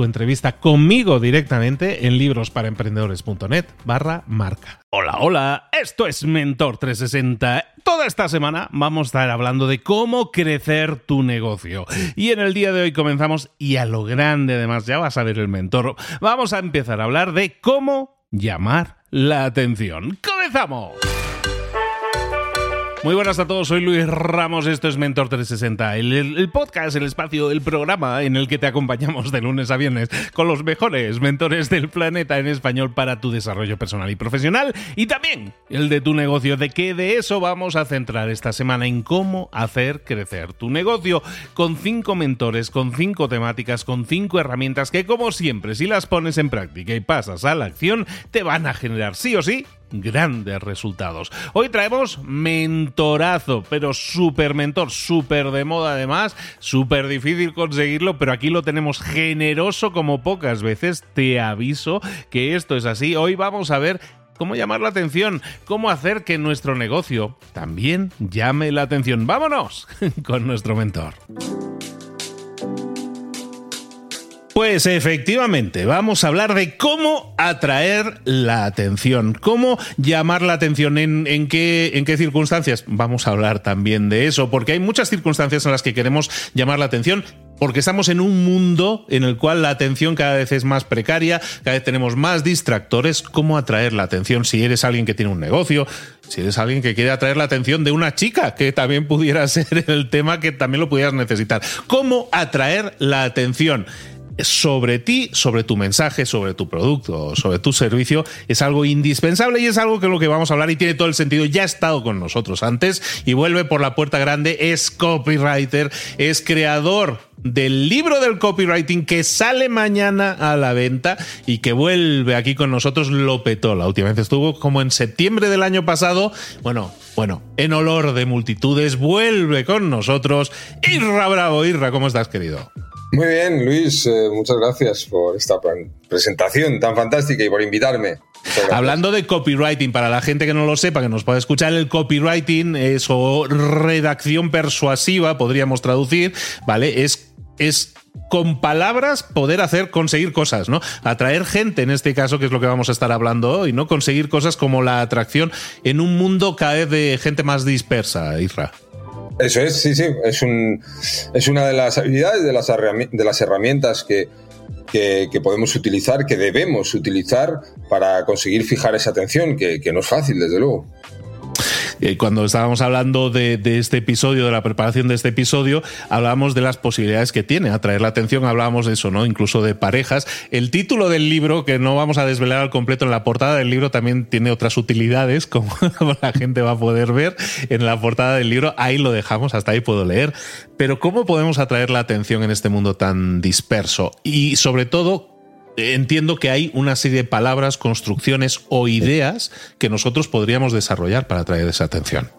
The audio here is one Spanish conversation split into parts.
tu entrevista conmigo directamente en librosparaemprendedores.net barra marca. Hola, hola, esto es Mentor 360. Toda esta semana vamos a estar hablando de cómo crecer tu negocio. Y en el día de hoy comenzamos, y a lo grande además, ya vas a ver el mentor, vamos a empezar a hablar de cómo llamar la atención. ¡Comenzamos! Muy buenas a todos, soy Luis Ramos, esto es Mentor 360, el, podcast, el espacio, el programa en el que te acompañamos de lunes a viernes con los mejores mentores del planeta en español para tu desarrollo personal y profesional y también el de tu negocio, de que de eso vamos a centrar esta semana en cómo hacer crecer tu negocio con cinco mentores, con cinco temáticas, con cinco herramientas que como siempre si las pones en práctica y pasas a la acción te van a generar sí o sí grandes resultados. Hoy traemos mentorazo, pero súper mentor, súper de moda además, súper difícil conseguirlo, pero aquí lo tenemos generoso como pocas veces. Te aviso que esto es así. Hoy vamos a ver cómo llamar la atención, cómo hacer que nuestro negocio también llame la atención. Vámonos con nuestro mentor. Pues efectivamente, vamos a hablar de cómo atraer la atención, cómo llamar la atención, en, qué, qué circunstancias. Vamos a hablar también de eso, porque hay muchas circunstancias en las que queremos llamar la atención porque estamos en un mundo en el cual la atención cada vez es más precaria, cada vez tenemos más distractores. ¿Cómo atraer la atención si eres alguien que tiene un negocio? Si eres alguien que quiere atraer la atención de una chica, que también pudiera ser el tema que también lo pudieras necesitar. ¿Cómo atraer la atención? Sobre ti, sobre tu mensaje, sobre tu producto, sobre tu servicio, es algo indispensable y es algo que lo que vamos a hablar y tiene todo el sentido. Ya ha estado con nosotros antes y vuelve por la puerta grande, es copywriter, es creador del libro del copywriting que sale mañana a la venta y que vuelve aquí con nosotros, lo petó. La última vez estuvo como en septiembre del año pasado. Bueno, bueno, en olor de multitudes, vuelve con nosotros. Irra Bravo, Irra, ¿cómo estás, querido? Muy bien, Luis, eh, muchas gracias por esta presentación tan fantástica y por invitarme. Hablando de copywriting, para la gente que no lo sepa, que nos puede escuchar, el copywriting es o redacción persuasiva, podríamos traducir, ¿vale? Es, es con palabras poder hacer, conseguir cosas, ¿no? Atraer gente, en este caso, que es lo que vamos a estar hablando hoy, ¿no? Conseguir cosas como la atracción en un mundo cada vez de gente más dispersa, Isra. Eso es, sí, sí. Es, un, es una de las habilidades, de las, de las herramientas que, que, podemos utilizar, que debemos utilizar para conseguir fijar esa atención, que, que no es fácil, desde luego. Eh, cuando estábamos hablando de, este episodio, de la preparación de este episodio, hablábamos de las posibilidades que tiene atraer la atención, hablábamos de eso, ¿no? Incluso de parejas. El título del libro, que no vamos a desvelar al completo en la portada del libro, también tiene otras utilidades, como la gente va a poder ver en la portada del libro. Ahí lo dejamos, hasta ahí puedo leer. Pero ¿cómo podemos atraer la atención en este mundo tan disperso? Y sobre todo, entiendo que hay una serie de palabras, construcciones o ideas que nosotros podríamos desarrollar para atraer esa atención.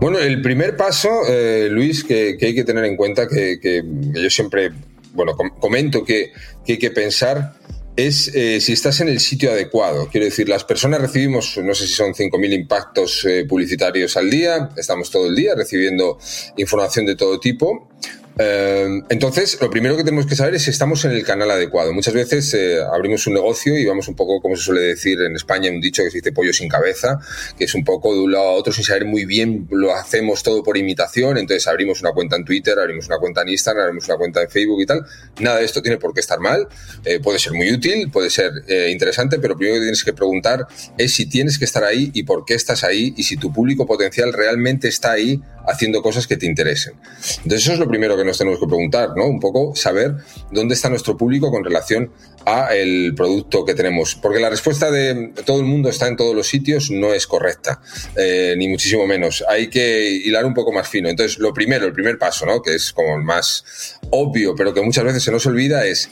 Bueno, el primer paso, eh, Luis, que, hay que tener en cuenta, que, yo siempre, bueno, comento que, hay que pensar es eh, si estás en el sitio adecuado. Quiero decir, las personas recibimos, no sé si son 5.000 impactos eh, publicitarios al día, estamos todo el día recibiendo información de todo tipo. Eh, entonces, lo primero que tenemos que saber es si estamos en el canal adecuado. Muchas veces eh, abrimos un negocio y vamos un poco, como se suele decir en España, un dicho que se dice pollo sin cabeza, que es un poco de un lado a otro sin saber muy bien, lo hacemos todo por imitación. Entonces, abrimos una cuenta en Twitter, abrimos una cuenta en Instagram, abrimos una cuenta en Facebook y tal. Nada de esto tiene por qué estar mal. Eh, puede ser muy útil, puede ser interesante, pero primero que tienes que preguntar es si tienes que estar ahí y por qué estás ahí y si tu público potencial realmente está ahí haciendo cosas que te interesen. Entonces, eso es lo primero que nos tenemos que preguntar, ¿no? Un poco saber dónde está nuestro público con relación a el producto que tenemos. Porque la respuesta de todo el mundo está en todos los sitios no es correcta, eh, ni muchísimo menos. Hay que hilar un poco más fino. Entonces, lo primero, el primer paso, ¿no? Que es como el más obvio, pero que muchas veces se nos olvida, es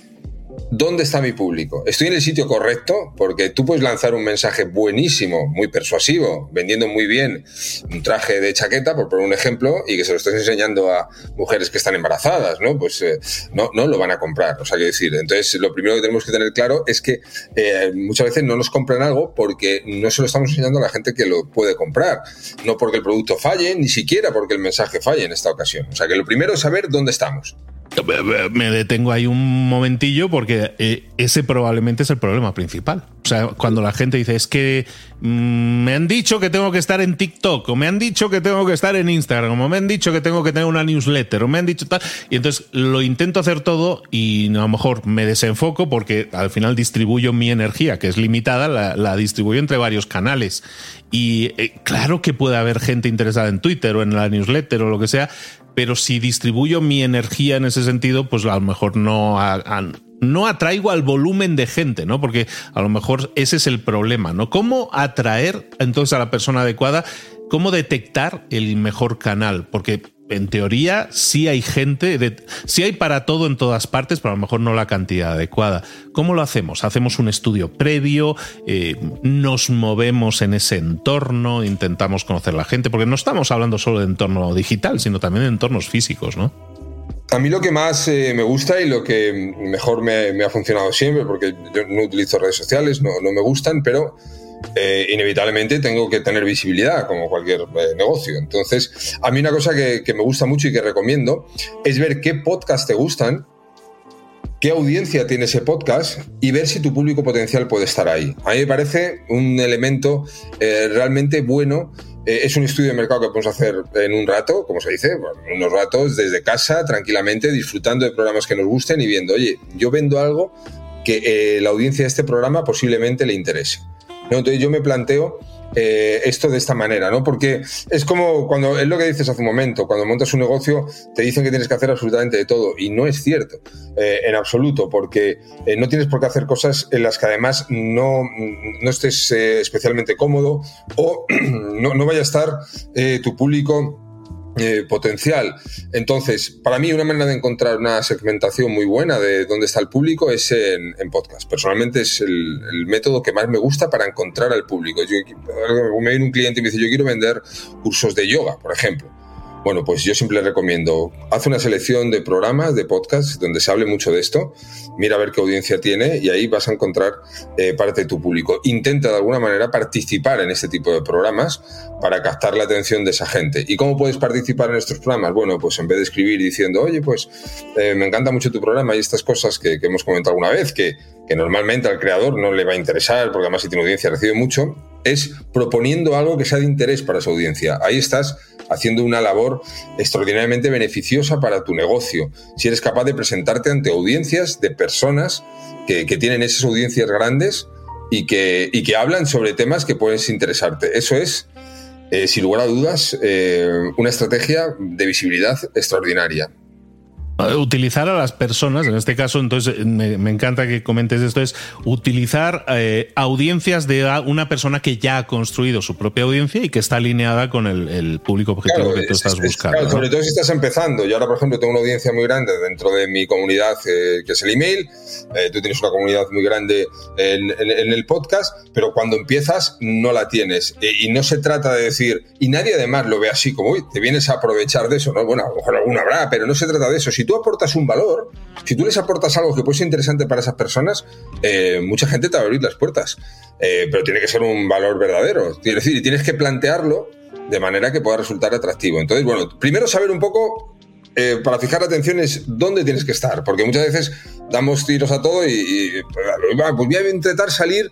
¿Dónde está mi público? ¿Estoy en el sitio correcto? Porque tú puedes lanzar un mensaje buenísimo, muy persuasivo, vendiendo muy bien un traje de chaqueta, por poner un ejemplo, y que se lo estés enseñando a mujeres que están embarazadas, ¿no? Pues eh, no, no lo van a comprar, o sea, quiero decir. Entonces, lo primero que tenemos que tener claro es que eh, muchas veces no nos compran algo porque no se lo estamos enseñando a la gente que lo puede comprar. No porque el producto falle, ni siquiera porque el mensaje falle en esta ocasión. O sea, que lo primero es saber dónde estamos. Me detengo ahí un momentillo porque eh, ese probablemente es el problema principal. O sea, cuando la gente dice, es que mm, me han dicho que tengo que estar en TikTok, o me han dicho que tengo que estar en Instagram, o me han dicho que tengo que tener una newsletter, o me han dicho tal. Y entonces lo intento hacer todo y a lo mejor me desenfoco porque al final distribuyo mi energía, que es limitada, la, distribuyo entre varios canales. Y eh, claro que puede haber gente interesada en Twitter o en la newsletter o lo que sea, pero si distribuyo mi energía en ese sentido, pues a lo mejor no, no atraigo al volumen de gente, ¿no? Porque a lo mejor ese es el problema, ¿no? ¿Cómo atraer entonces a la persona adecuada? ¿Cómo detectar el mejor canal? Porque en teoría sí hay gente, sí hay para todo en todas partes, pero a lo mejor no la cantidad adecuada. ¿Cómo lo hacemos? ¿Hacemos un estudio previo? Eh, ¿Nos movemos en ese entorno? ¿Intentamos conocer la gente? Porque no estamos hablando solo de entorno digital, sino también de entornos físicos, ¿no? A mí lo que más eh, me gusta y lo que mejor me, ha funcionado siempre, porque yo no utilizo redes sociales, no, no me gustan, pero eh, inevitablemente tengo que tener visibilidad como cualquier eh, negocio. Entonces, a mí una cosa que, me gusta mucho y que recomiendo es ver qué podcast te gustan, qué audiencia tiene ese podcast y ver si tu público potencial puede estar ahí. A mí me parece un elemento eh, realmente bueno. es un estudio de mercado que podemos hacer en un rato, como se dice, en unos ratos desde casa, tranquilamente, disfrutando de programas que nos gusten y viendo, oye, yo vendo algo que la audiencia de este programa posiblemente le interese. Entonces yo me planteo eh, esto de esta manera, ¿no? Porque es como cuando, es lo que dices hace un momento, cuando montas un negocio te dicen que tienes que hacer absolutamente de todo y no es cierto eh, en absoluto, porque eh, no tienes por qué hacer cosas en las que además no, no estés especialmente cómodo o no, no vaya a estar tu público eh, potencial. Entonces, para mí una manera de encontrar una segmentación muy buena de dónde está el público es en, podcast. Personalmente es el, método que más me gusta para encontrar al público. Yo, me viene un cliente y me dice, yo quiero vender cursos de yoga, por ejemplo. Bueno, pues yo siempre recomiendo, haz una selección de programas, de podcasts, donde se hable mucho de esto, mira a ver qué audiencia tiene y ahí vas a encontrar eh, parte de tu público. Intenta de alguna manera participar en este tipo de programas para captar la atención de esa gente. ¿Y cómo puedes participar en estos programas? Bueno, pues en vez de escribir diciendo, oye, pues eh, me encanta mucho tu programa y estas cosas que, que hemos comentado alguna vez, que, que normalmente al creador no le va a interesar, porque además si tiene audiencia recibe mucho, es proponiendo algo que sea de interés para su audiencia. Ahí estás haciendo una labor extraordinariamente beneficiosa para tu negocio. Si eres capaz de presentarte ante audiencias de personas que, tienen esas audiencias grandes y que, que, hablan sobre temas que puedes interesarte. Eso es, eh, sin lugar a dudas, eh, una estrategia de visibilidad extraordinaria. Utilizar a las personas, en este caso, entonces me, encanta que comentes esto, es utilizar eh, audiencias de una persona que ya ha construido su propia audiencia y que está alineada con el, público objetivo que tú estás buscando. Sobre todo si estás empezando. Yo ahora, por ejemplo, tengo una audiencia muy grande dentro de mi comunidad, eh, que es el email. Eh, tú tienes una comunidad muy grande en, el podcast, pero cuando empiezas no la tienes. y no se trata de decir, y nadie además lo ve así como, uy, te vienes a aprovechar de eso, ¿no? Bueno, a lo mejor alguna habrá, pero no se trata de eso. Si tú aportas un valor, si tú les aportas algo que puede ser interesante para esas personas, eh, mucha gente te va a abrir las puertas. Eh, pero tiene que ser un valor verdadero. Es decir, tienes que plantearlo de manera que pueda resultar atractivo. Entonces, bueno, primero saber un poco eh, para fijar atención es dónde tienes que estar, porque muchas veces damos tiros a todo y, pues voy a intentar salir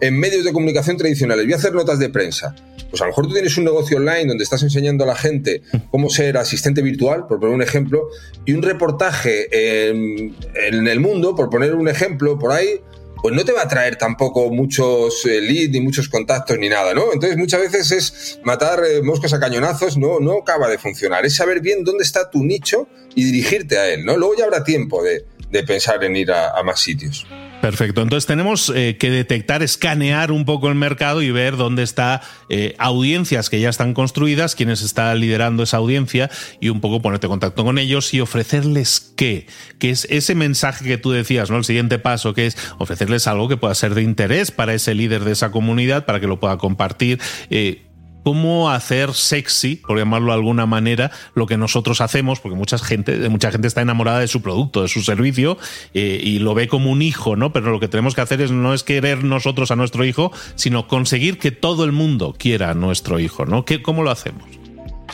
en medios de comunicación tradicionales, voy a hacer notas de prensa. Pues a lo mejor tú tienes un negocio online donde estás enseñando a la gente cómo ser asistente virtual, por poner un ejemplo, y un reportaje en el mundo, por poner un ejemplo, por ahí, pues no te va a traer tampoco muchos eh, leads, ni muchos contactos, ni nada, ¿no? Entonces muchas veces es matar eh, moscas a cañonazos, no, no acaba de funcionar. Es saber bien dónde está tu nicho y dirigirte a él, ¿no? Luego ya habrá tiempo de, pensar en ir a más sitios. Perfecto. Entonces tenemos eh, que detectar, escanear un poco el mercado y ver dónde está eh, audiencias que ya están construidas, quiénes está liderando esa audiencia y un poco ponerte en contacto con ellos y ofrecerles qué, que es ese mensaje que tú decías, ¿no? El siguiente paso que es ofrecerles algo que pueda ser de interés para ese líder de esa comunidad, para que lo pueda compartir. Eh, cómo hacer sexy, por llamarlo de alguna manera, lo que nosotros hacemos, porque mucha gente, mucha gente está enamorada de su producto, de su servicio, eh, y lo ve como un hijo, ¿no? Pero lo que tenemos que hacer es no es querer nosotros a nuestro hijo, sino conseguir que todo el mundo quiera a nuestro hijo, ¿no? ¿Qué, ¿Cómo lo hacemos?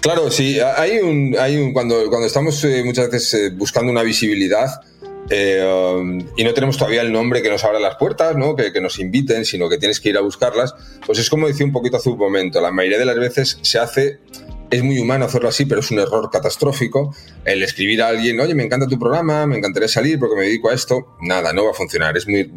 Claro, sí, hay un, hay un cuando, cuando estamos eh, muchas veces eh, buscando una visibilidad, eh, um, y no tenemos todavía el nombre que nos abra las puertas, ¿no? que, que, nos inviten, sino que tienes que ir a buscarlas, pues es como decía un poquito hace un momento, la mayoría de las veces se hace, es muy humano hacerlo así, pero es un error catastrófico el escribir a alguien, oye, me encanta tu programa, me encantaría salir porque me dedico a esto, nada, no va a funcionar, es muy...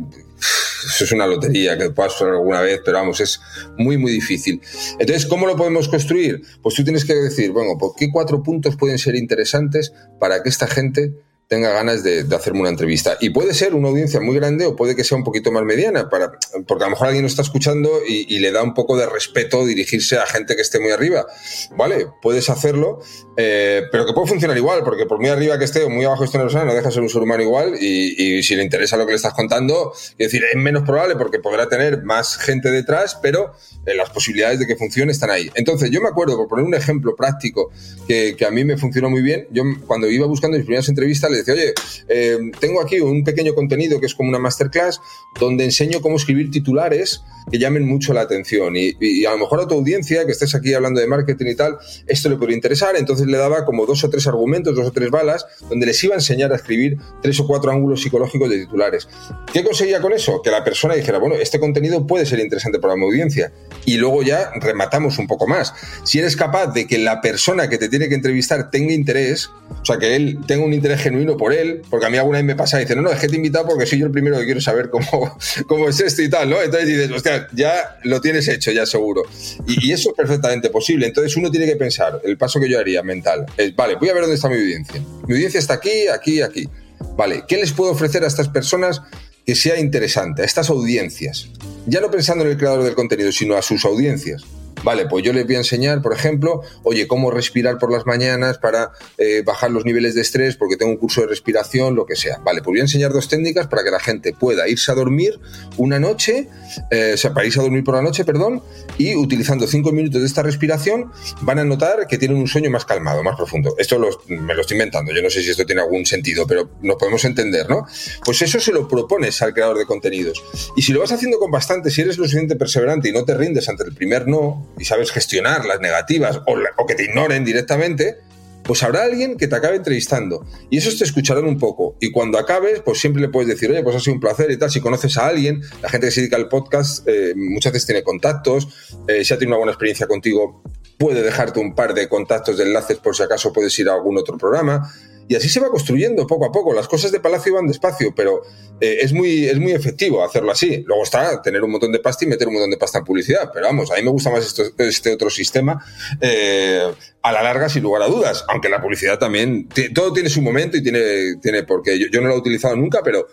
Eso es una lotería que puedas hacer alguna vez, pero vamos, es muy, muy difícil. Entonces, ¿cómo lo podemos construir? Pues tú tienes que decir, bueno, ¿por qué cuatro puntos pueden ser interesantes para que esta gente tenga ganas de, hacerme una entrevista. Y puede ser una audiencia muy grande o puede que sea un poquito más mediana, para, porque a lo mejor alguien nos está escuchando y, le da un poco de respeto dirigirse a gente que esté muy arriba. Vale, puedes hacerlo, eh, pero que puede funcionar igual, porque por muy arriba que esté o muy abajo esté una persona, no deja de ser un ser humano igual y, si le interesa lo que le estás contando, es decir, es menos probable porque podrá tener más gente detrás, pero eh, las posibilidades de que funcione están ahí. Entonces, yo me acuerdo, por poner un ejemplo práctico que, que a mí me funcionó muy bien, yo cuando iba buscando mis primeras entrevistas decía, oye, eh, tengo aquí un pequeño contenido que es como una masterclass donde enseño cómo escribir titulares que llamen mucho la atención. Y, a lo mejor a tu audiencia, que estés aquí hablando de marketing y tal, esto le podría interesar. Entonces le daba como dos o tres argumentos, dos o tres balas, donde les iba a enseñar a escribir tres o cuatro ángulos psicológicos de titulares. ¿Qué conseguía con eso? Que la persona dijera, bueno, este contenido puede ser interesante para mi audiencia. Y luego ya rematamos un poco más. Si eres capaz de que la persona que te tiene que entrevistar tenga interés, o sea, que él tenga un interés genuino por él, porque a mí alguna vez me pasa y dice, no, no, es que te he invitado porque soy yo el primero que quiero saber cómo, cómo es esto y tal, ¿no? Entonces dices, hostia, ya lo tienes hecho, ya seguro. Y, eso es perfectamente posible. Entonces uno tiene que pensar, el paso que yo haría mental, es, vale, voy a ver dónde está mi audiencia. Mi audiencia está aquí, aquí, aquí. Vale, ¿qué les puedo ofrecer a estas personas que sea interesante, a estas audiencias? Ya no pensando en el creador del contenido, sino a sus audiencias. Vale, pues yo les voy a enseñar, por ejemplo, oye, cómo respirar por las mañanas para eh, bajar los niveles de estrés, porque tengo un curso de respiración, lo que sea. Vale, pues voy a enseñar dos técnicas para que la gente pueda irse a dormir una noche, eh, o sea, para irse a dormir por la noche, perdón, y utilizando cinco minutos de esta respiración van a notar que tienen un sueño más calmado, más profundo. Esto me lo estoy inventando, yo no sé si esto tiene algún sentido, pero nos podemos entender, ¿no? Pues eso se lo propones al creador de contenidos. Y si lo vas haciendo con bastante, si eres lo suficiente perseverante y no te rindes ante el primer no, y sabes gestionar las negativas o, que te ignoren directamente, pues habrá alguien que te acabe entrevistando. Y esos te escucharán un poco. Y cuando acabes pues siempre le puedes decir oye pues ha sido un placer y tal si conoces a alguien la gente que se dedica al podcast eh, muchas veces tiene contactos. Eh, si ha tenido una buena experiencia contigo puede dejarte un par de contactos de enlaces por si acaso puedes ir a algún otro programa Y así se va construyendo poco a poco. Las cosas de Palacio van despacio, pero eh, es, muy, es muy efectivo hacerlo así. Luego está tener un montón de pasta y meter un montón de pasta en publicidad. Pero vamos, a mí me gusta más este otro sistema eh, a la larga, sin lugar a dudas. Aunque la publicidad también, todo tiene su momento y tiene, tiene porque yo, yo no lo he utilizado nunca, pero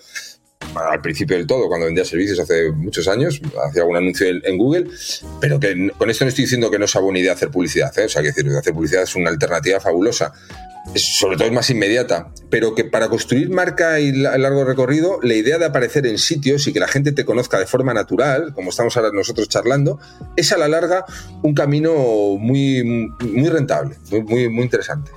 al principio del todo, cuando vendía servicios hace muchos años, hacía algún anuncio en Google, pero que con esto no estoy diciendo que no sea buena idea hacer publicidad, ¿eh? o sea, que decir, hacer publicidad es una alternativa fabulosa, sobre todo es más inmediata, pero que para construir marca y largo recorrido, la idea de aparecer en sitios y que la gente te conozca de forma natural, como estamos ahora nosotros charlando, es a la larga un camino muy, muy rentable, muy, muy interesante.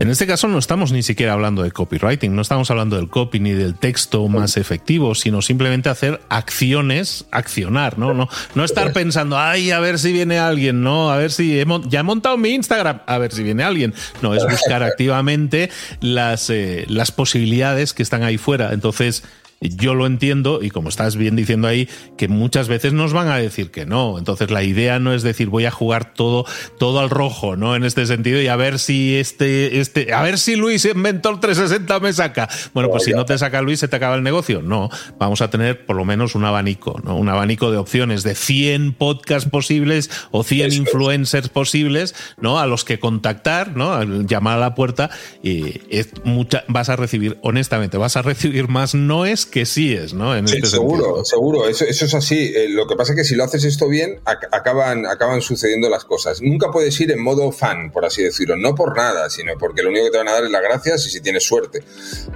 En este caso no estamos ni siquiera hablando de copywriting, no estamos hablando del copy ni del texto más efectivo, sino simplemente hacer acciones, accionar, ¿no? No, no estar pensando, ay, a ver si viene alguien, ¿no? A ver si ya he montado mi Instagram, a ver si viene alguien. No, es buscar activamente las, eh, las posibilidades que están ahí fuera. Entonces, yo lo entiendo y como estás bien diciendo ahí, que muchas veces nos van a decir que no. Entonces la idea no es decir voy a jugar todo, todo al rojo, ¿no? En este sentido y a ver si este, este, a ver si Luis Mentor 360 me saca. Bueno, pues si no te saca Luis se te acaba el negocio. No, vamos a tener por lo menos un abanico, ¿no? Un abanico de opciones de 100 podcasts posibles o 100 influencers posibles, ¿no? A los que contactar, ¿no? Llamar a la puerta y es mucha, vas a recibir, honestamente, vas a recibir más no es que sí es, ¿no? En este seguro, seguro, eso, eso, es así. Eh, lo que pasa es que si lo haces esto bien, acaban, acaban sucediendo las cosas. Nunca puedes ir en modo fan, por así decirlo, no por nada, sino porque lo único que te van a dar es las gracias y si tienes suerte.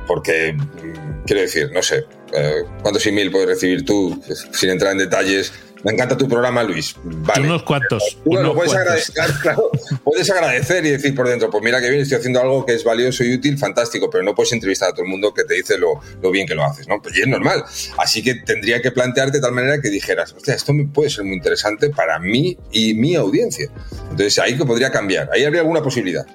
Porque, mm, quiero decir, no sé, eh, ¿cuántos email puedes recibir tú, pues, sin entrar en detalles? Me encanta tu programa, Luis. Vale. Unos cuantos. puedes, Agradecer, claro, puedes agradecer y decir por dentro, pues mira que bien, estoy haciendo algo que es valioso y útil, fantástico, pero no puedes entrevistar a todo el mundo que te dice lo, bien que lo haces, ¿no? Pues y es normal. Así que tendría que plantearte de tal manera que dijeras, hostia, esto puede ser muy interesante para mí y mi audiencia. Entonces ahí que podría cambiar, ahí habría alguna posibilidad.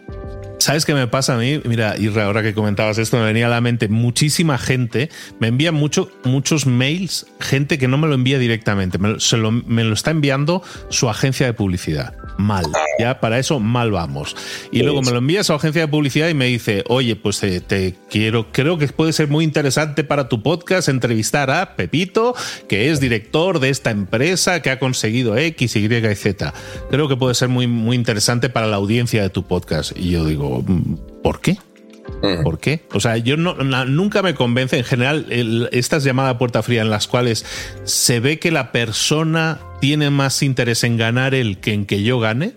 ¿Sabes qué me pasa a mí? Mira, Irra, ahora que comentabas esto, me venía a la mente muchísima gente, me envía mucho, muchos mails, gente que no me lo envía directamente, me, lo, me lo está enviando su agencia de publicidad. Mal, ya para eso mal vamos. Y luego me lo envía su agencia de publicidad y me dice, oye, pues eh, te quiero, creo que puede ser muy interesante para tu podcast entrevistar a Pepito, que es director de esta empresa que ha conseguido X, Y y Z. Creo que puede ser muy, muy interesante para la audiencia de tu podcast. Y yo digo, ¿por qué? ¿Por qué? O sea, yo no, nunca me convence en general estas llamadas a puerta fría en las cuales se ve que la persona tiene más interés en ganar el que en que yo gane.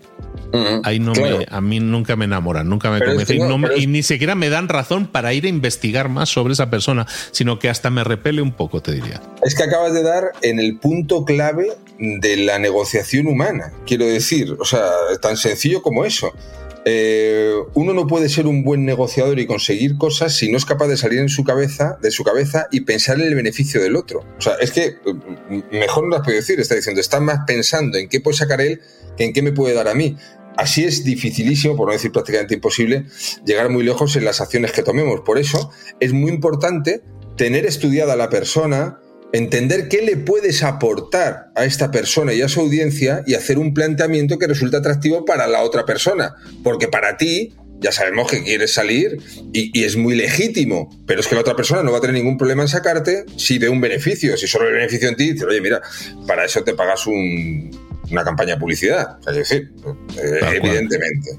Ahí no me, a mí nunca me enamoran, nunca me convencen y, ni siquiera me dan razón para ir a investigar más sobre esa persona, sino que hasta me repele un poco, te diría. Es que acabas de dar en el punto clave de la negociación humana, quiero decir, o sea, tan sencillo como eso. Eh, uno no puede ser un buen negociador y conseguir cosas si no es capaz de salir en su cabeza, de su cabeza y pensar en el beneficio del otro. O sea, es que mm, mejor no las puedo decir, está diciendo, está más pensando en qué puede sacar él que en qué me puede dar a mí. Así es dificilísimo, por no decir prácticamente imposible, llegar muy lejos en las acciones que tomemos. Por eso es muy importante tener estudiada la persona, entender qué le puedes aportar a esta persona y a su audiencia y hacer un planteamiento que resulte atractivo para la otra persona. Porque para ti, ya sabemos que quieres salir y, es muy legítimo, pero es que la otra persona no va a tener ningún problema en sacarte si ve un beneficio. Si solo ve beneficio en ti, dice, oye, mira, para eso te pagas una campaña de publicidad. es decir, evidentemente.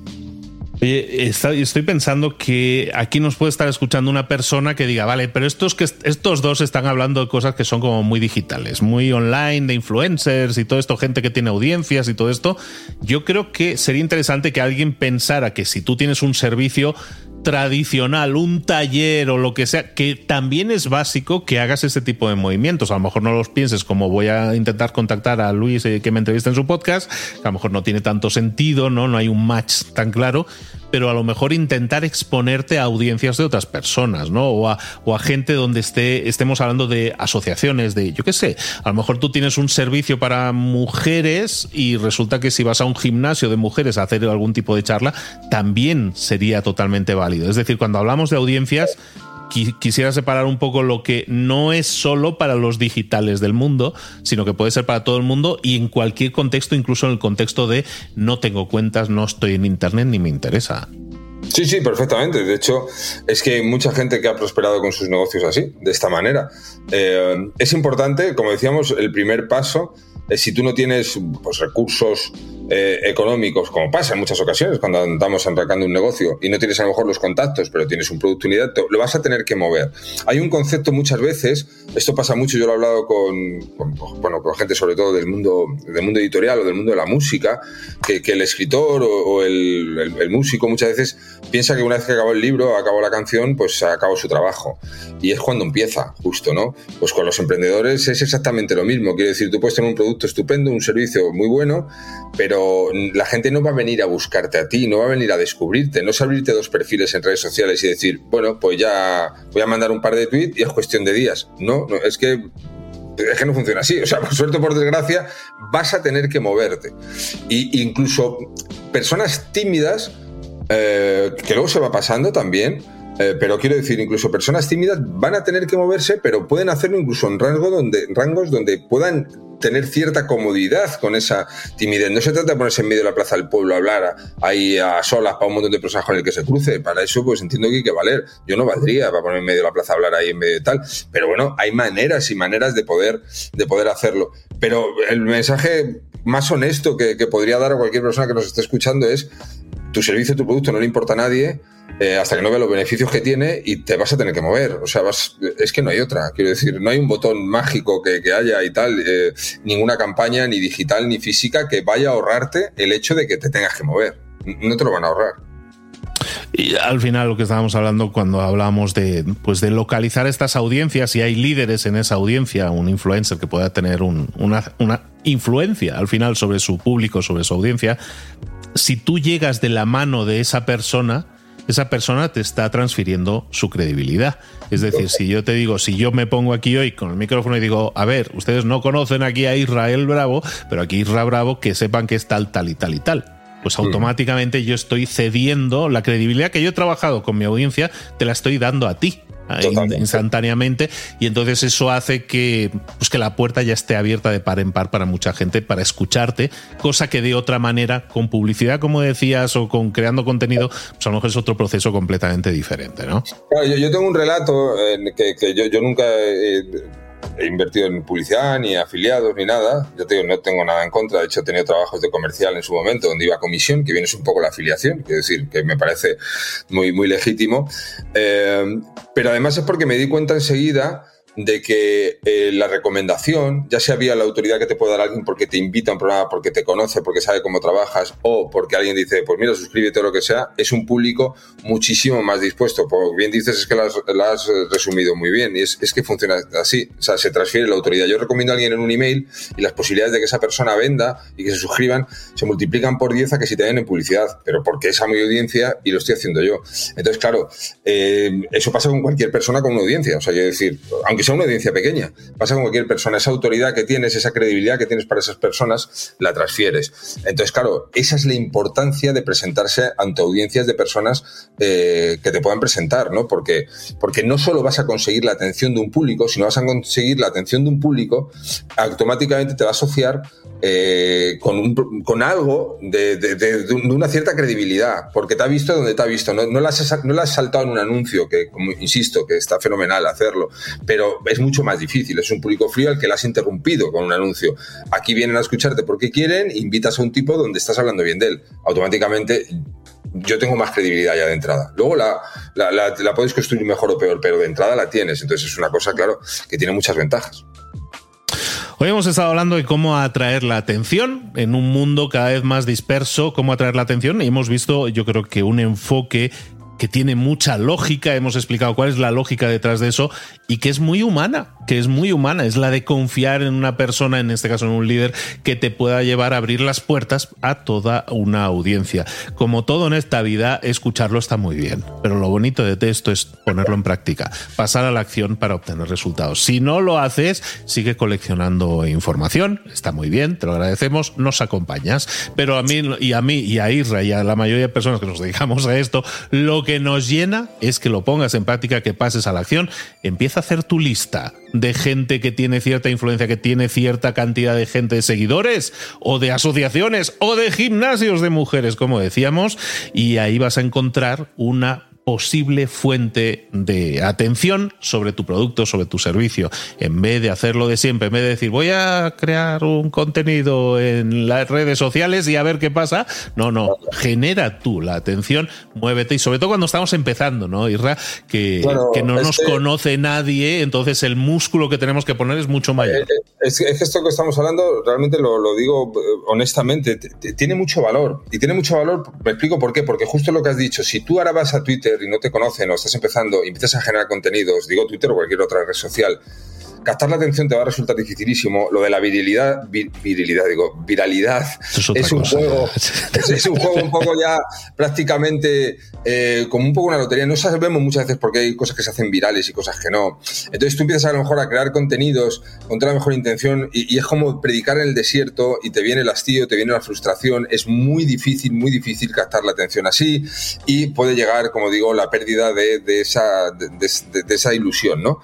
Oye, estoy pensando que aquí nos puede estar escuchando una persona que diga, vale, pero estos, que, estos dos están hablando de cosas que son como muy digitales, muy online, de influencers y todo esto, gente que tiene audiencias y todo esto. Yo creo que sería interesante que alguien pensara que si tú tienes un servicio tradicional, un taller o lo que sea, que también es básico que hagas ese tipo de movimientos. A lo mejor no los pienses como voy a intentar contactar a Luis eh, que me entrevista en su podcast, que a lo mejor no tiene tanto sentido, ¿no? No hay un match tan claro, pero a lo mejor intentar exponerte a audiencias de otras personas, ¿no? O a, o a gente donde esté, estemos hablando de asociaciones, de, yo qué sé, a lo mejor tú tienes un servicio para mujeres y resulta que si vas a un gimnasio de mujeres a hacer algún tipo de charla, también sería totalmente válido. Es decir, cuando hablamos de audiencias, quisiera separar un poco lo que no es solo para los digitales del mundo, sino que puede ser para todo el mundo y en cualquier contexto, incluso en el contexto de no tengo cuentas, no estoy en internet ni me interesa. Sí, sí, perfectamente. De hecho, es que hay mucha gente que ha prosperado con sus negocios así, de esta manera. Eh, es importante, como decíamos, el primer paso es si tú no tienes pues, recursos eh, económicos, como pasa en muchas ocasiones cuando andamos arrancando un negocio y no tienes a lo mejor los contactos, pero tienes un producto unidad, lo vas a tener que mover. Hay un concepto muchas veces, esto pasa mucho, yo lo he hablado con, bueno, con gente sobre todo del mundo, del mundo editorial o del mundo de la música, que, el escritor o, el, músico muchas veces piensa que una vez que acabó el libro, acabó la canción, pues acabó su trabajo. Y es cuando empieza, justo, ¿no? Pues con los emprendedores es exactamente lo mismo. Quiere decir, tú puedes tener un producto estupendo, un servicio muy bueno, pero la gente no va a venir a buscarte a ti, no va a venir a descubrirte, no es abrirte dos perfiles en redes sociales y decir, bueno, pues ya voy a mandar un par de tweets y es cuestión de días. No, no es que es que no funciona así. O sea, por suerte por desgracia, vas a tener que moverte. Y incluso personas tímidas, eh, que luego se va pasando también, eh, pero quiero decir, incluso personas tímidas van a tener que moverse, pero pueden hacerlo incluso en rango donde, rangos donde puedan tener cierta comodidad con esa timidez. No se trata de ponerse en medio de la plaza del pueblo a hablar ahí a solas para un montón de personas con el que se cruce. Para eso, pues entiendo que hay que valer. Yo no valdría para ponerme en medio de la plaza a hablar ahí en medio de tal. Pero bueno, hay maneras y maneras de poder, de poder hacerlo. Pero el mensaje más honesto que podría dar a cualquier persona que nos esté escuchando es tu servicio, tu producto no le importa a nadie eh, hasta que no vea los beneficios que tiene y te vas a tener que mover. O sea, vas, es que no hay otra. Quiero decir, no hay un botón mágico que, haya y tal, eh, ninguna campaña, ni digital, ni física, que vaya a ahorrarte el hecho de que te tengas que mover. No te lo van a ahorrar. Y al final lo que estábamos hablando cuando hablábamos de, pues de localizar estas audiencias, si hay líderes en esa audiencia, un influencer que pueda tener una, una influencia al final sobre su público, sobre su audiencia, si tú llegas de la mano de esa persona, esa persona te está transfiriendo su credibilidad. Es decir, si yo te digo, si yo me pongo aquí hoy con el micrófono y digo, a ver, ustedes no conocen aquí a Israel Bravo, pero aquí Israel Bravo, que sepan que es tal, tal y tal y tal. Pues automáticamente yo estoy cediendo la credibilidad que yo he trabajado con mi audiencia, te la estoy dando a ti instantáneamente y entonces eso hace que, pues que la puerta ya esté abierta de par en par para mucha gente para escucharte, cosa que de otra manera con publicidad como decías o con creando contenido, pues a lo mejor es otro proceso completamente diferente, ¿no? yo, tengo un relato en que, yo, yo, nunca he invertido en publicidad, ni afiliados, ni nada. Yo te digo, no tengo nada en contra. De hecho, he tenido trabajos de comercial en su momento donde iba a comisión, que viene un poco la afiliación, quiero decir, que me parece muy, muy legítimo. Eh, pero además es porque me di cuenta enseguida de que eh, la recomendación, ya sea vía la autoridad que te puede dar alguien porque te invita a un programa, porque te conoce, porque sabe cómo trabajas, o porque alguien dice, pues mira, suscríbete o lo que sea, es un público muchísimo más dispuesto. Por bien dices, es que lo has, resumido muy bien, y es, es, que funciona así, o sea, se transfiere la autoridad. Yo recomiendo a alguien en un email y las posibilidades de que esa persona venda y que se suscriban se multiplican por 10 a que si te den en publicidad, pero porque es a mi audiencia y lo estoy haciendo yo. Entonces, claro, eh, eso pasa con cualquier persona con una audiencia, o sea, yo decir, aunque sea una audiencia pequeña. Pasa con cualquier persona. Esa autoridad que tienes, esa credibilidad que tienes para esas personas, la transfieres. Entonces, claro, esa es la importancia de presentarse ante audiencias de personas eh, que te puedan presentar, ¿no? Porque, porque no solo vas a conseguir la atención de un público, sino vas a conseguir la atención de un público, automáticamente te va a asociar eh, con, con, algo de, una cierta credibilidad, porque te ha visto donde te ha visto. No, no, la has, no has saltado en un anuncio, que, como insisto, que está fenomenal hacerlo, pero es mucho más difícil. Es un público frío al que le has interrumpido con un anuncio. Aquí vienen a escucharte porque quieren, invitas a un tipo donde estás hablando bien de él. Automáticamente yo tengo más credibilidad ya de entrada. Luego la, la, la, puedes construir mejor o peor, pero de entrada la tienes. Entonces es una cosa, claro, que tiene muchas ventajas. Hoy hemos estado hablando de cómo atraer la atención en un mundo cada vez más disperso, cómo atraer la atención y hemos visto yo creo que un enfoque que tiene mucha lógica, hemos explicado cuál es la lógica detrás de eso y que es muy humana, que es muy humana, es la de confiar en una persona, en este caso en un líder, que te pueda llevar a abrir las puertas a toda una audiencia. Como todo en esta vida, escucharlo está muy bien, pero lo bonito de esto es ponerlo en práctica, pasar a la acción para obtener resultados. Si no lo haces, sigue coleccionando información, está muy bien, te lo agradecemos, nos acompañas, pero a mí y a mí y a Isra y a la mayoría de personas que nos dedicamos a esto, lo que que nos llena es que lo pongas en práctica, que pases a la acción. Empieza a hacer tu lista de gente que tiene cierta influencia, que tiene cierta cantidad de gente de seguidores o de asociaciones o de gimnasios de mujeres, como decíamos, y ahí vas a encontrar una posible fuente de atención sobre tu producto, sobre tu servicio. En vez de hacerlo de siempre, en vez de decir voy a crear un contenido en las redes sociales y a ver qué pasa, no, no, genera tú la atención, muévete y sobre todo cuando estamos empezando, ¿no, Irra? Que, que no nos conoce nadie, entonces el músculo que tenemos que poner es mucho mayor. Eh, eh, es, que esto que estamos hablando, realmente lo, lo digo eh, honestamente, tiene mucho valor. Y tiene mucho valor, me explico por qué, porque justo lo que has dicho, si tú ahora vas a Twitter, y no te conocen o estás empezando y empiezas a generar contenidos, digo Twitter o cualquier otra red social, captar la atención te va a resultar dificilísimo. Lo de la virilidad, virilidad, digo, viralidad, es, un juego, es, un juego un poco ya prácticamente eh, como un poco una lotería. No sabemos muchas veces por qué hay cosas que se hacen virales y cosas que no. Entonces tú empiezas a, lo mejor a crear contenidos con toda la mejor intención y, es como predicar en el desierto y te viene el hastío, te viene la frustración. Es muy difícil, muy difícil captar la atención así y puede llegar, como digo, la pérdida de, de esa, de, de esa ilusión, ¿no?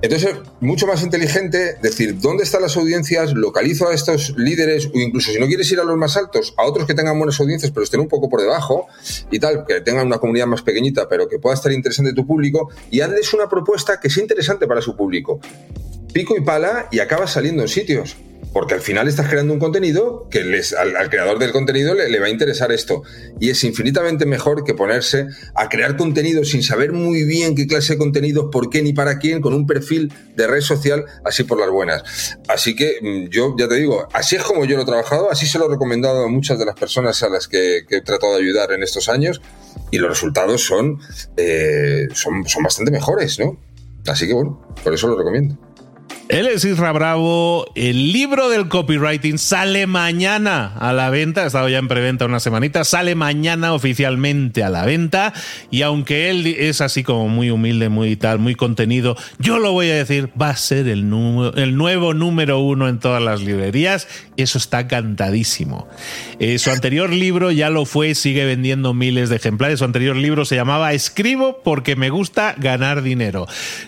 Entonces, mucho más inteligente decir dónde están las audiencias, localizo a estos líderes, o incluso si no quieres ir a los más altos, a otros que tengan buenas audiencias, pero estén un poco por debajo y tal, que tengan una comunidad más pequeñita, pero que pueda estar interesante tu público, y hazles una propuesta que sea interesante para su público. Pico y pala y acabas saliendo en sitios porque al final estás creando un contenido que al, creador del contenido le, va a interesar esto. Y es infinitamente mejor que ponerse a crear contenido sin saber muy bien qué clase de contenido, por qué ni para quién, con un perfil de red social así por las buenas. Así que mm, yo ya te digo, así es como yo lo he trabajado, así se lo he recomendado a muchas de las personas a las que, he tratado de ayudar en estos años y los resultados eh, son, son bastante mejores, ¿no? Así que bueno, por eso lo recomiendo. Él es Isra Bravo. El libro del copywriting sale mañana a la venta. Ha estado ya en preventa una semanita. Sale mañana oficialmente a la venta. Y aunque él es así como muy humilde, muy tal, muy contenido, yo lo voy a decir, va a ser el, nuevo número uno en todas las librerías. Eso está cantadísimo. Eh, su anterior libro ya lo fue, sigue vendiendo miles de ejemplares. Su anterior libro se llamaba Escribo porque me gusta ganar dinero.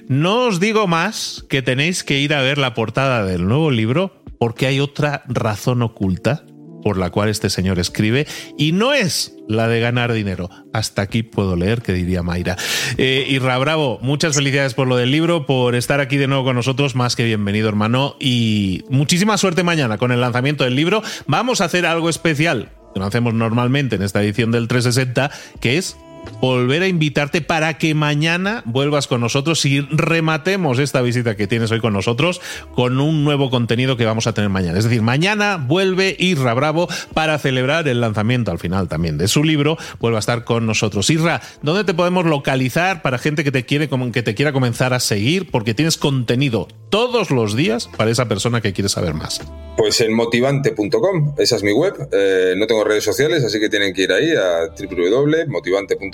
No os digo más que tenéis que ir a ver la portada del nuevo libro porque hay otra razón oculta por la cual este señor escribe y no es la de ganar dinero. Hasta aquí puedo leer, que diría Mayra. Eh, Irra Bravo, muchas felicidades por lo del libro, por estar aquí de nuevo con nosotros, más que bienvenido hermano, y muchísima suerte mañana con el lanzamiento del libro. Vamos a hacer algo especial que no hacemos normalmente en esta edición del 360, que es volver a invitarte para que mañana vuelvas con nosotros y rematemos esta visita que tienes hoy con nosotros con un nuevo contenido que vamos a tener mañana. Es decir, mañana vuelve Irra Bravo para celebrar el lanzamiento al final también de su libro. Vuelve a estar con nosotros. Irra, ¿dónde te podemos localizar para gente que te quiere que te quiera comenzar a seguir? Porque tienes contenido todos los días para esa persona que quiere saber más. Pues en motivante.com, esa es mi web. Eh, no tengo redes sociales, así que tienen que ir ahí a www.motivante.com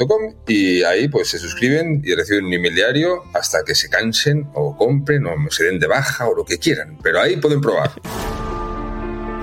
y ahí pues se suscriben y reciben un email diario hasta que se cansen o compren o se den de baja o lo que quieran. Pero ahí pueden probar.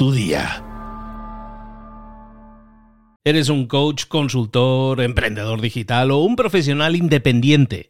tu día. ¿Eres un coach, consultor, emprendedor digital o un profesional independiente?